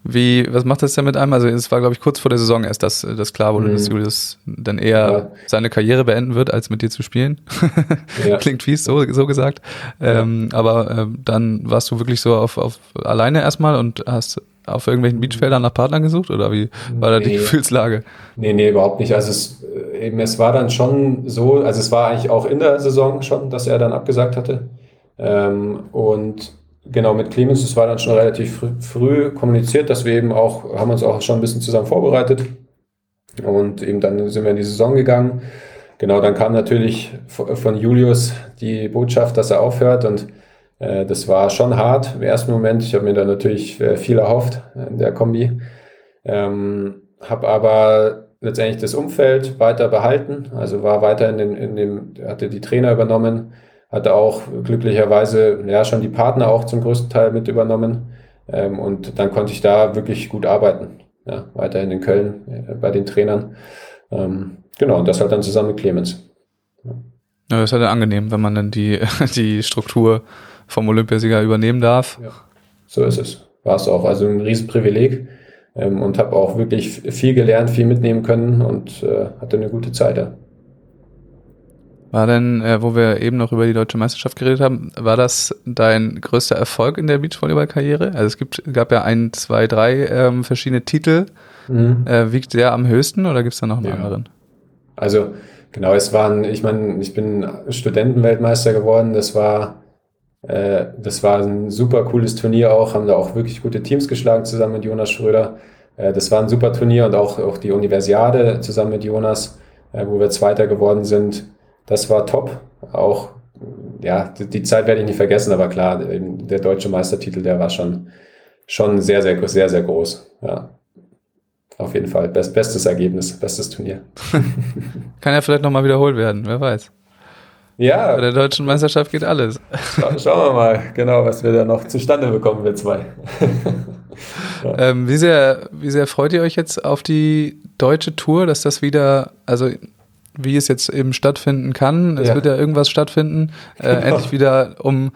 wie, was macht das denn mit einem? Also es war, glaube ich, kurz vor der Saison erst, dass das klar wurde, Mhm. dass Julius dann eher Ja. seine Karriere beenden wird, als mit dir zu spielen. Ja. Klingt fies, so, so gesagt. Ähm, aber ähm, dann warst du wirklich so auf, auf alleine erstmal und hast auf irgendwelchen Beachfeldern nach Partnern gesucht oder wie war da die. Gefühlslage? Nee, nee, überhaupt nicht. Also es, äh, eben, es war dann schon so, also es war eigentlich auch in der Saison schon, dass er dann abgesagt hatte. Ähm, und genau mit Clemens, das war dann schon relativ früh, früh kommuniziert, dass wir eben auch, haben uns auch schon ein bisschen zusammen vorbereitet. Und eben dann sind wir in die Saison gegangen. Genau, dann kam natürlich von Julius die Botschaft, dass er aufhört und äh, das war schon hart im ersten Moment. Ich habe mir da natürlich äh, viel erhofft in der Kombi. Ähm, habe aber letztendlich das Umfeld weiter behalten, also war weiter in, den, in dem, hatte die Trainer übernommen, hatte auch glücklicherweise ja schon die Partner auch zum größten Teil mit übernommen ähm, und dann konnte ich da wirklich gut arbeiten, ja, weiterhin in Köln äh, bei den Trainern. Ähm, genau, und das halt dann zusammen mit Clemens. Ja, das ist ja dann angenehm, wenn man dann die, die Struktur vom Olympiasieger übernehmen darf. So ist es. War es auch. Also ein Riesenprivileg ähm, und habe auch wirklich viel gelernt, viel mitnehmen können und äh, hatte eine gute Zeit da. War denn, äh, wo wir eben noch über die deutsche Meisterschaft geredet haben, war das dein größter Erfolg in der Beachvolleyball-Karriere? Also es gibt, gab ja ein, zwei, drei ähm, verschiedene Titel. Äh, wiegt der am höchsten oder gibt es da noch einen Ja. anderen? Also genau, es waren, ich meine, ich bin Studentenweltmeister geworden. Das war Äh, das war ein super cooles Turnier auch, haben da auch wirklich gute Teams geschlagen zusammen mit Jonas Schröder. Äh, das war ein super Turnier und auch, auch die Universiade zusammen mit Jonas, äh, wo wir Zweiter geworden sind. Das war top. Auch, ja, die, die Zeit werde ich nicht vergessen, aber klar, der deutsche Meistertitel, der war schon, schon sehr, sehr, sehr, sehr groß. Ja. Auf jeden Fall. Best, bestes Ergebnis, bestes Turnier. Kann ja vielleicht nochmal wiederholt werden, wer weiß. Ja. Bei der deutschen Meisterschaft geht alles. Scha schauen wir mal, genau, was wir da noch zustande bekommen, wir zwei. ja. ähm, wie, sehr, wie sehr freut ihr euch jetzt auf die deutsche Tour, dass das wieder, also wie es jetzt eben stattfinden kann, es ja. wird ja irgendwas stattfinden, äh, genau. endlich wieder um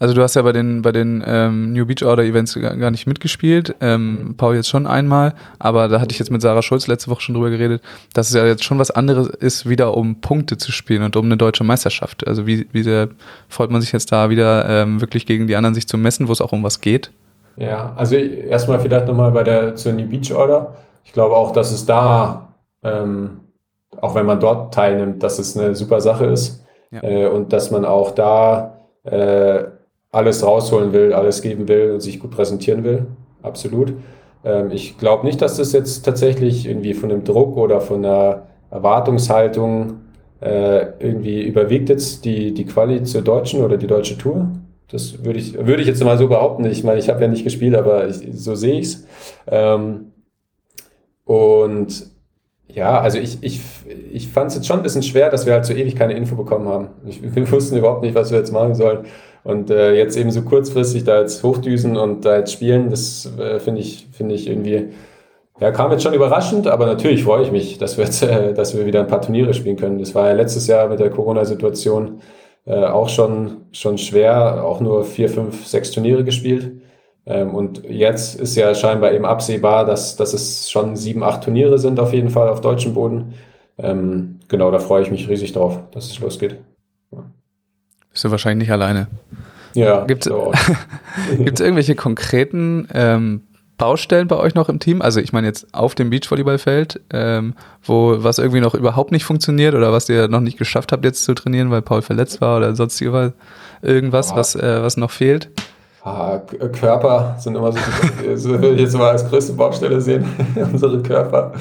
also du hast ja bei den bei den ähm, New Beach Order Events gar, nicht mitgespielt, ähm, Paul jetzt schon einmal, aber da hatte ich jetzt mit Sarah Schulz letzte Woche schon drüber geredet, dass es ja jetzt schon was anderes ist, wieder um Punkte zu spielen und um eine deutsche Meisterschaft. Also wie, wie sehr freut man sich jetzt da wieder ähm, wirklich gegen die anderen sich zu messen, wo es auch um was geht? Ja, also erstmal vielleicht nochmal bei der zur New Beach Order. Ich glaube auch, dass es da, ähm, auch wenn man dort teilnimmt, dass es eine super Sache ist ja. äh, und dass man auch da äh, alles rausholen will, alles geben will und sich gut präsentieren will. Absolut. Ähm, ich glaube nicht, dass das jetzt tatsächlich irgendwie von dem Druck oder von einer Erwartungshaltung äh, irgendwie überwiegt jetzt die, die Quali zur Deutschen oder die Deutsche Tour. Das würde ich, würde ich jetzt mal so behaupten. Ich meine, ich habe ja nicht gespielt, aber ich, so sehe ich es. Ähm, und ja, also ich, ich, ich fand es jetzt schon ein bisschen schwer, dass wir halt so ewig keine Info bekommen haben. Ich, wir wussten überhaupt nicht, was wir jetzt machen sollen. Und äh, jetzt eben so kurzfristig da jetzt hochdüsen und da jetzt spielen, das äh, finde ich, finde ich irgendwie, ja, kam jetzt schon überraschend, aber natürlich freue ich mich, dass wir jetzt, äh, dass wir wieder ein paar Turniere spielen können. Das war ja letztes Jahr mit der Corona-Situation äh, auch schon, schon schwer, auch nur vier, fünf, sechs Turniere gespielt. Ähm, und jetzt ist ja scheinbar eben absehbar, dass, dass es schon sieben, acht Turniere sind auf jeden Fall auf deutschem Boden. Ähm, genau, da freue ich mich riesig drauf, dass es losgeht. Bist du wahrscheinlich nicht alleine. Ja. Gibt es irgendwelche konkreten ähm, Baustellen bei euch noch im Team? Also ich meine jetzt auf dem Beachvolleyballfeld, ähm, wo was irgendwie noch überhaupt nicht funktioniert oder was ihr noch nicht geschafft habt jetzt zu trainieren, weil Paul verletzt war oder sonstige irgendwas, ah. was, äh, was noch fehlt? Ah, Körper sind immer so, jetzt mal als größte Baustelle sehen, unsere Körper.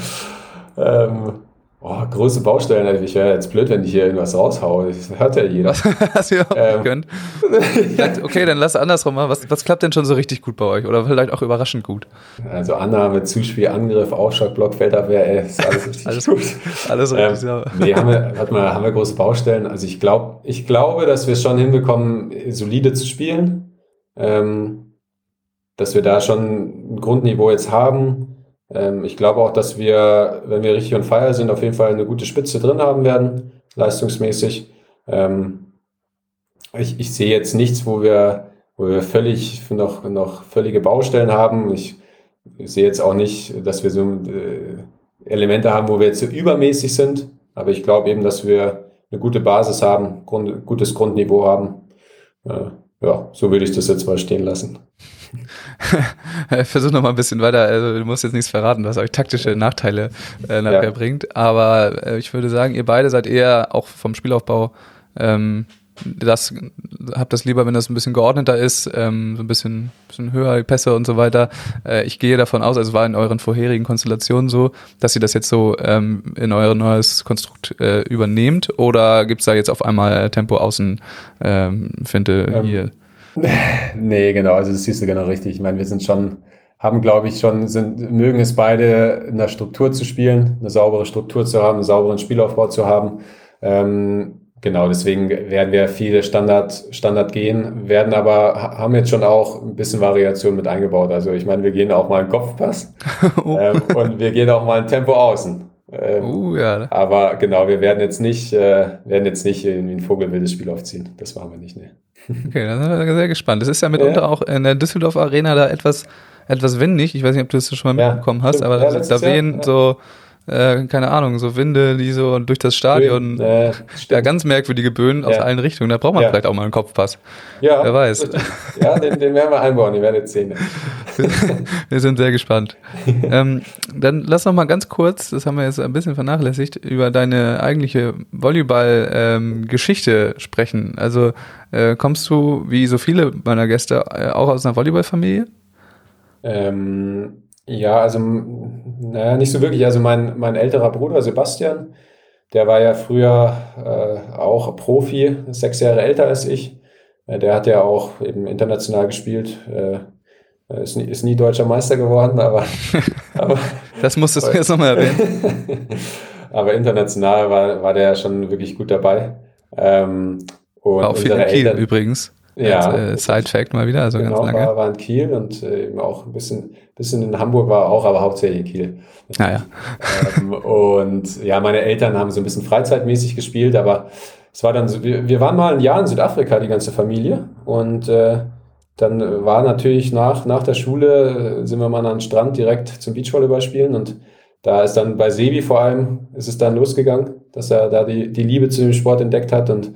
Ähm, Oh, große Baustellen. Also ich wäre jetzt blöd, wenn ich hier irgendwas raushaue. Das hört ja jeder. Hast du ähm. können. okay, dann lass andersrum mal. Was, was klappt denn schon so richtig gut bei euch? Oder vielleicht auch überraschend gut? Also Annahme, Zuspiel, Angriff, Aufschlag, Block, Feldabwehr, ey, ist alles richtig alles, gut. Alles richtig, ähm, Nee, haben wir, warte mal, haben wir große Baustellen? Also ich, glaub, ich glaube, dass wir es schon hinbekommen, solide zu spielen. Ähm, dass wir da schon ein Grundniveau jetzt haben ähm, ich glaube auch, dass wir, wenn wir richtig on fire sind, auf jeden Fall eine gute Spitze drin haben werden, leistungsmäßig. Ähm, ich, ich sehe jetzt nichts, wo wir, wo wir völlig noch, noch völlige Baustellen haben. Ich, ich sehe jetzt auch nicht, dass wir so äh, Elemente haben, wo wir jetzt so übermäßig sind. Aber ich glaube eben, dass wir eine gute Basis haben, Grund, gutes Grundniveau haben. Äh, ja, so würde ich das jetzt mal stehen lassen. Versuch noch mal ein bisschen weiter. Also, du musst jetzt nichts verraten, was euch taktische Nachteile äh, nachher ja. bringt. Aber äh, ich würde sagen, ihr beide seid eher auch vom Spielaufbau ähm, das habt das lieber, wenn das ein bisschen geordneter ist, ähm, so ein bisschen, bisschen höher, die Pässe und so weiter. Äh, ich gehe davon aus, also war in euren vorherigen Konstellationen so, dass ihr das jetzt so ähm, in euer neues Konstrukt äh, übernehmt oder gibt's da jetzt auf einmal Tempo außen ähm, Finte ähm, hier? Nee, genau, also das siehst du genau richtig. Ich meine, wir sind schon, haben, glaube ich, schon, sind, mögen es beide, in der Struktur zu spielen, eine saubere Struktur zu haben, einen sauberen Spielaufbau zu haben. Ähm, genau, deswegen werden wir viele Standard, Standard gehen, werden aber, haben jetzt schon auch ein bisschen Variation mit eingebaut. Also ich meine, wir gehen auch mal einen Kopfpass oh. ähm, und wir gehen auch mal ein Tempo außen. Ähm, uh, ja. Aber genau, wir werden jetzt nicht, äh, werden jetzt nicht irgendwie ein vogelwildes Spiel aufziehen. Das machen wir nicht, ne. Okay, dann sind wir sehr gespannt. Das ist ja mitunter ja. auch in der Düsseldorf Arena da etwas, etwas windig. Ich weiß nicht, ob du das schon mal ja, mitbekommen hast, aber da wehen so äh, keine Ahnung, so Winde, die so durch das Stadion, Böen, äh, ja, ganz merkwürdige Böen aus allen Richtungen. Da braucht man vielleicht auch mal einen Kopfpass. Ja, Wer weiß. richtig. Ja, den, den werden wir einbauen, ihr werdet sehen. Wir sind sehr gespannt. ähm, dann lass noch mal ganz kurz, das haben wir jetzt ein bisschen vernachlässigt, über deine eigentliche Volleyball-Geschichte sprechen. Also äh, kommst du, wie so viele meiner Gäste, äh, auch aus einer Volleyballfamilie? Ähm, ja, also, naja, nicht so wirklich. Also mein, mein älterer Bruder Sebastian, der war ja früher äh, auch Profi, sechs Jahre älter als ich. Äh, der hat ja auch eben international gespielt. Äh, ist, nie, ist nie deutscher Meister geworden, aber, aber, Das musstest du jetzt nochmal erwähnen. aber international war, war der schon wirklich gut dabei. Ähm, und War auch viel in Kiel Eltern- übrigens. Ja, äh, Side-Fact mal wieder, also genau, ganz lange. war, war in Kiel und äh, eben auch ein bisschen, bisschen in Hamburg war auch, aber hauptsächlich in Kiel. Naja. ähm, und ja, meine Eltern haben so ein bisschen freizeitmäßig gespielt, aber es war dann so, wir, wir waren mal ein Jahr in Südafrika, die ganze Familie. Und äh, dann war natürlich nach, nach der Schule, äh, sind wir mal an den Strand direkt zum Beachvolleyball spielen. Und da ist dann bei Sebi vor allem, ist es dann losgegangen, dass er da die, die Liebe zu dem Sport entdeckt hat. Und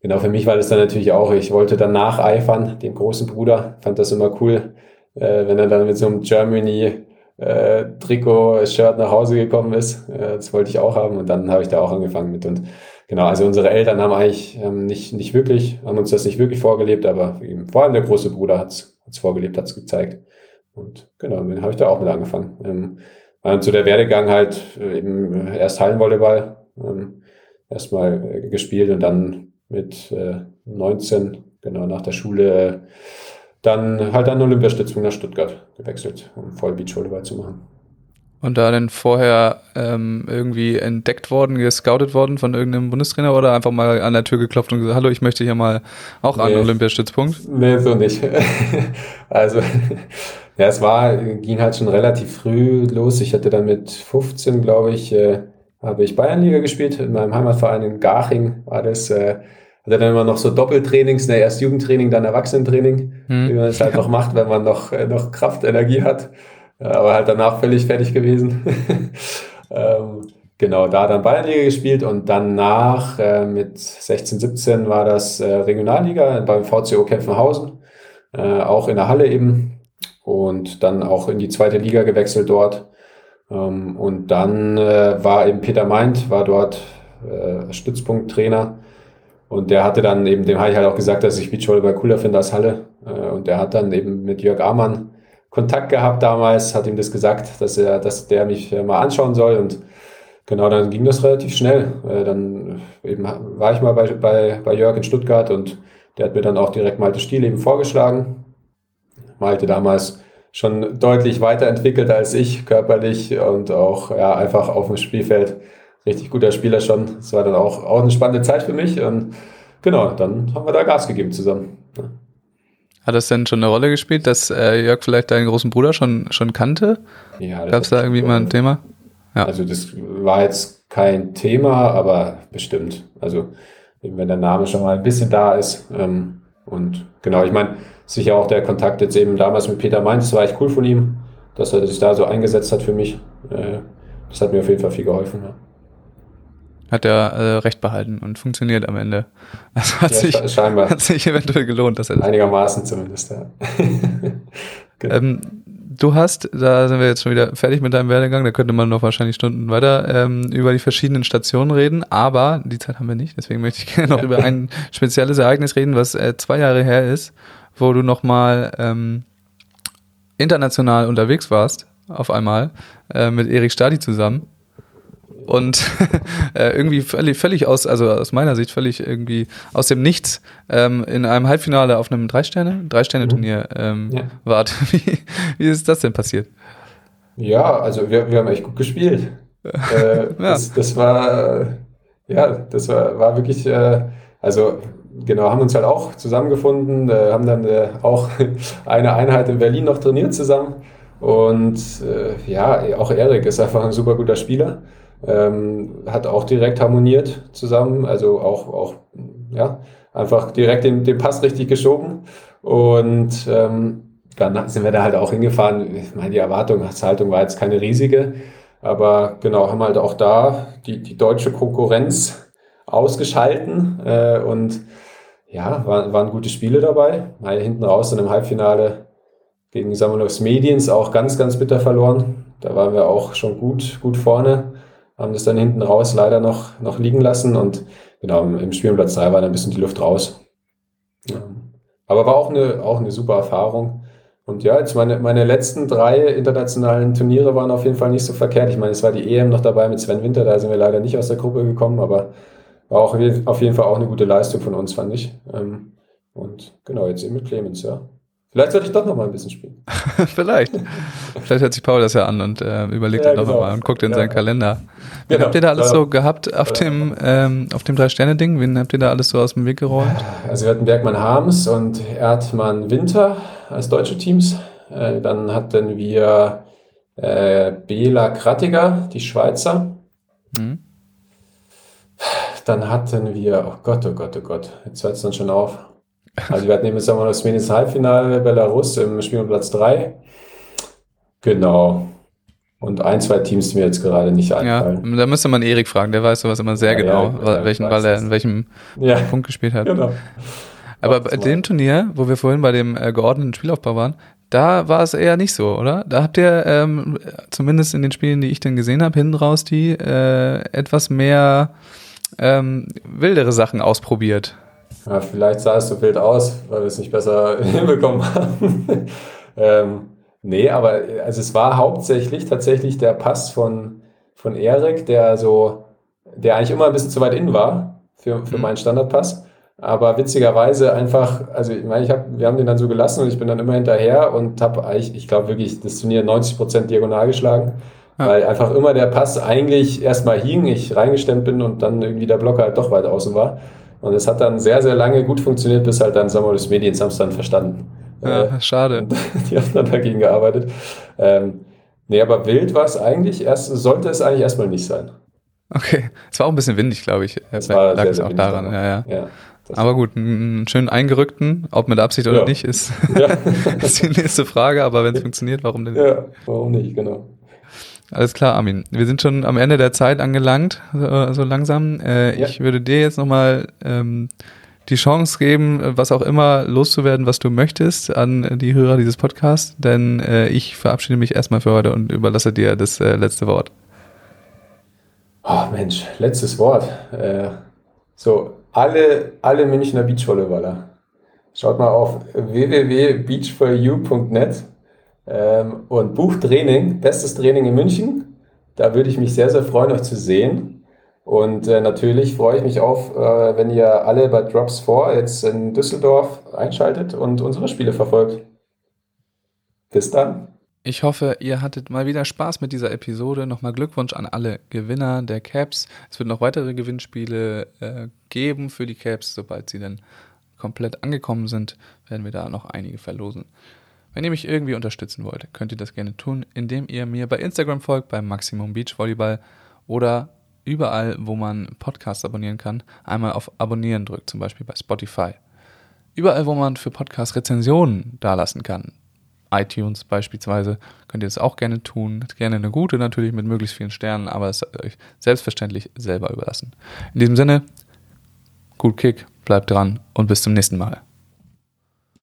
genau für mich war das dann natürlich auch, ich wollte dann nacheifern, dem großen Bruder, fand das immer cool, äh, wenn er dann mit so einem Germany äh, Trikot, Shirt nach Hause gekommen ist. Äh, das wollte ich auch haben und dann habe ich da auch angefangen mit. Und genau, also unsere Eltern haben eigentlich ähm, nicht, nicht wirklich, haben uns das nicht wirklich vorgelebt, aber eben, vor allem der große Bruder hat es vorgelebt, hat es gezeigt. Und genau, dann habe ich da auch mit angefangen. Ähm, dann so der Werdegang halt äh, eben erst Hallenvolleyball, ähm, erstmal äh, gespielt und dann mit äh, 19, genau nach der Schule, äh, dann halt an Olympiastützpunkt nach Stuttgart gewechselt, um voll Beachvolleyball zu machen. Und da denn vorher ähm, irgendwie entdeckt worden, gescoutet worden von irgendeinem Bundestrainer oder einfach mal an der Tür geklopft und gesagt, hallo, ich möchte hier mal auch an Nee. den Olympiastützpunkt? Nee, so nicht. also, ja, es war, ging halt schon relativ früh los. Ich hatte dann mit 15, glaube ich, äh, habe ich Bayernliga gespielt. In meinem Heimatverein in Garching war das. Äh, hatte dann immer noch so Doppeltrainings, ne, erst Jugendtraining, dann Erwachsenentraining, Hm. wie man es halt noch macht, wenn man noch, äh, noch Kraft, Energie hat. Äh, aber halt danach völlig fertig gewesen. ähm, genau, da dann Bayernliga gespielt und danach äh, mit 16, 17 war das äh, Regionalliga beim VCO Kempfenhausen, äh, auch in der Halle eben und dann auch in die zweite Liga gewechselt dort. Ähm, und dann äh, war eben Peter Meint, war dort äh, Stützpunkttrainer und der hatte dann eben, dem habe ich halt auch gesagt, dass ich Beachvolleyball cooler finde als Halle. Äh, und der hat dann eben mit Jörg Amann Kontakt gehabt damals, hat ihm das gesagt, dass er, dass der mich äh, mal anschauen soll. Und genau, dann ging das relativ schnell. Äh, dann eben war ich mal bei, bei, bei Jörg in Stuttgart und der hat mir dann auch direkt Malte Stiel eben vorgeschlagen. Malte damals schon deutlich weiterentwickelt als ich, körperlich und auch ja, einfach auf dem Spielfeld richtig guter Spieler schon. Es war dann auch, auch eine spannende Zeit für mich. Und genau, dann haben wir da Gas gegeben zusammen. Hat das denn schon eine Rolle gespielt, dass äh, Jörg vielleicht deinen großen Bruder schon, schon kannte? Ja, das Gab es da irgendwie mal ein Thema? Ja. Also das war jetzt kein Thema, aber bestimmt. Also wenn der Name schon mal ein bisschen da ist. Ähm, und genau, ich meine, sicher auch der Kontakt jetzt eben damals mit Peter Mainz, das war echt cool von ihm, dass er sich da so eingesetzt hat für mich. Äh, das hat mir auf jeden Fall viel geholfen. Ja. Hat er äh, recht behalten und funktioniert am Ende. Also hat, Ja, sich, sche- scheinbar. hat sich eventuell gelohnt, dass er das Einigermaßen zumindest, ja. Genau. Ähm, du hast, da sind wir jetzt schon wieder fertig mit deinem Werdegang, da könnte man noch wahrscheinlich Stunden weiter ähm, über die verschiedenen Stationen reden, aber die Zeit haben wir nicht, deswegen möchte ich gerne noch Ja. über ein spezielles Ereignis reden, was äh, zwei Jahre her ist, wo du nochmal ähm, international unterwegs warst, auf einmal, äh, mit Erik Stadi zusammen. Und äh, irgendwie völlig, völlig aus, also aus meiner Sicht völlig irgendwie aus dem Nichts ähm, in einem Halbfinale auf einem Drei-Sterne, Drei-Sterne-Turnier ähm, Ja. wart. Wie, wie ist das denn passiert? Ja, also wir, wir haben echt gut gespielt. Äh, das, das war, ja, das war, war wirklich, äh, also genau, haben uns halt auch zusammengefunden, äh, haben dann äh, auch eine Einheit in Berlin noch trainiert zusammen. Und äh, ja, auch Erik ist einfach ein super guter Spieler. Ähm, hat auch direkt harmoniert zusammen, also auch, auch ja, einfach direkt den, den Pass richtig geschoben. Und ähm, dann sind wir da halt auch hingefahren. Ich meine, die Erwartungshaltung war jetzt keine riesige, Aber genau, haben halt auch da die, die deutsche Konkurrenz ausgeschalten äh, und ja, waren, waren gute Spiele dabei. Mal hinten raus in einem Halbfinale gegen Samuels Mediens auch ganz, ganz bitter verloren. Da waren wir auch schon gut, gut vorne, haben das dann hinten raus leider noch, noch liegen lassen und genau, im Spiel um Platz 3 war dann ein bisschen die Luft raus. Aber war auch eine, auch eine super Erfahrung. Und ja, jetzt meine, meine letzten drei internationalen Turniere waren auf jeden Fall nicht so verkehrt. Ich meine, es war die EM noch dabei mit Sven Winter, da sind wir leider nicht aus der Gruppe gekommen, aber war auch auf jeden Fall auch eine gute Leistung von uns, fand ich. Ähm, und genau, jetzt eben mit Clemens, ja. Vielleicht sollte ich doch noch mal ein bisschen spielen. Vielleicht. Vielleicht hört sich Paul das ja an und äh, überlegt ja, dann genau. nochmal und guckt in ja. seinen Kalender. Wen genau. habt ihr da alles so gehabt auf dem, ähm, auf dem Drei-Sterne-Ding? Wen habt ihr da alles so aus dem Weg geräumt? Also wir hatten Bergmann Harms und Erdmann Winter als deutsche Teams. Äh, dann hatten wir äh, Bela Krattiger, die Schweizer. Mhm. Dann hatten wir, oh Gott, oh Gott, oh Gott, jetzt hört es dann schon auf. Also wir hatten eben wir, das wenigstens Halbfinale Belarus im Spiel um Platz 3. Genau. Und ein, zwei Teams, die mir jetzt gerade nicht einfallen. Ja, da müsste man Erik fragen, der weiß sowas immer sehr ja, genau, ja, welchen, weil er in welchem. Punkt gespielt hat. Genau. Aber bei dem Turnier, wo wir vorhin bei dem äh, geordneten Spielaufbau waren, da war es eher nicht so, oder? Da habt ihr ähm, zumindest in den Spielen, die ich dann gesehen habe, hinten raus die äh, etwas mehr ähm, wildere Sachen ausprobiert. Ja, vielleicht sah es so wild aus, weil wir es nicht besser hinbekommen haben. ähm, nee, aber also es war hauptsächlich tatsächlich der Pass von, von Erik, der so, der eigentlich immer ein bisschen zu weit innen war für, für mhm. meinen Standardpass. Aber witzigerweise einfach, also ich meine, ich hab, wir haben den dann so gelassen und ich bin dann immer hinterher und habe eigentlich, ich glaube wirklich, das Turnier 90% diagonal geschlagen. Ja. Weil einfach immer der Pass eigentlich erstmal hing, ich reingestemmt bin und dann irgendwie der Blocker halt doch weit außen war. Und es hat dann sehr, sehr lange gut funktioniert, bis halt dann Samuels Medien haben es dann verstanden. Ja, äh, schade. Die haben dann dagegen gearbeitet. Ähm, nee, aber wild war es eigentlich, erst, sollte es eigentlich erstmal nicht sein. Okay, es war auch ein bisschen windig, glaube ich. Es war lag sehr, es auch daran, ja, ja. ja aber gut, einen schönen eingerückten, ob mit Absicht oder ja. nicht, ist, ja. ist die nächste Frage. Aber wenn es funktioniert, warum denn? Ja, warum nicht, genau. Alles klar, Armin. Wir sind schon am Ende der Zeit angelangt, so, so langsam. Äh, ja. Ich würde dir jetzt nochmal ähm, die Chance geben, was auch immer loszuwerden, was du möchtest an die Hörer dieses Podcasts, denn äh, ich verabschiede mich erstmal für heute und überlasse dir das äh, letzte Wort. Oh Mensch, letztes Wort. Äh, so, alle, alle Münchner Beachvolleyballer. Schaut mal auf www.beachforyou.net ähm, und bucht Training, bestes Training in München. Da würde ich mich sehr, sehr freuen, euch zu sehen. Und äh, natürlich freue ich mich auf, äh, wenn ihr alle bei Drops 4 jetzt in Düsseldorf einschaltet und unsere Spiele verfolgt. Bis dann. Ich hoffe, ihr hattet mal wieder Spaß mit dieser Episode. Nochmal Glückwunsch an alle Gewinner der Caps. Es wird noch weitere Gewinnspiele äh, geben für die Caps. Sobald sie dann komplett angekommen sind, werden wir da noch einige verlosen. Wenn ihr mich irgendwie unterstützen wollt, könnt ihr das gerne tun, indem ihr mir bei Instagram folgt, beim Maximum Beach Volleyball oder überall, wo man Podcasts abonnieren kann, einmal auf Abonnieren drückt, zum Beispiel bei Spotify. Überall, wo man für Podcasts Rezensionen dalassen kann, iTunes beispielsweise, könnt ihr das auch gerne tun. Gerne eine gute natürlich mit möglichst vielen Sternen, aber es euch selbstverständlich selber überlassen. In diesem Sinne, gut Kick, bleibt dran und bis zum nächsten Mal.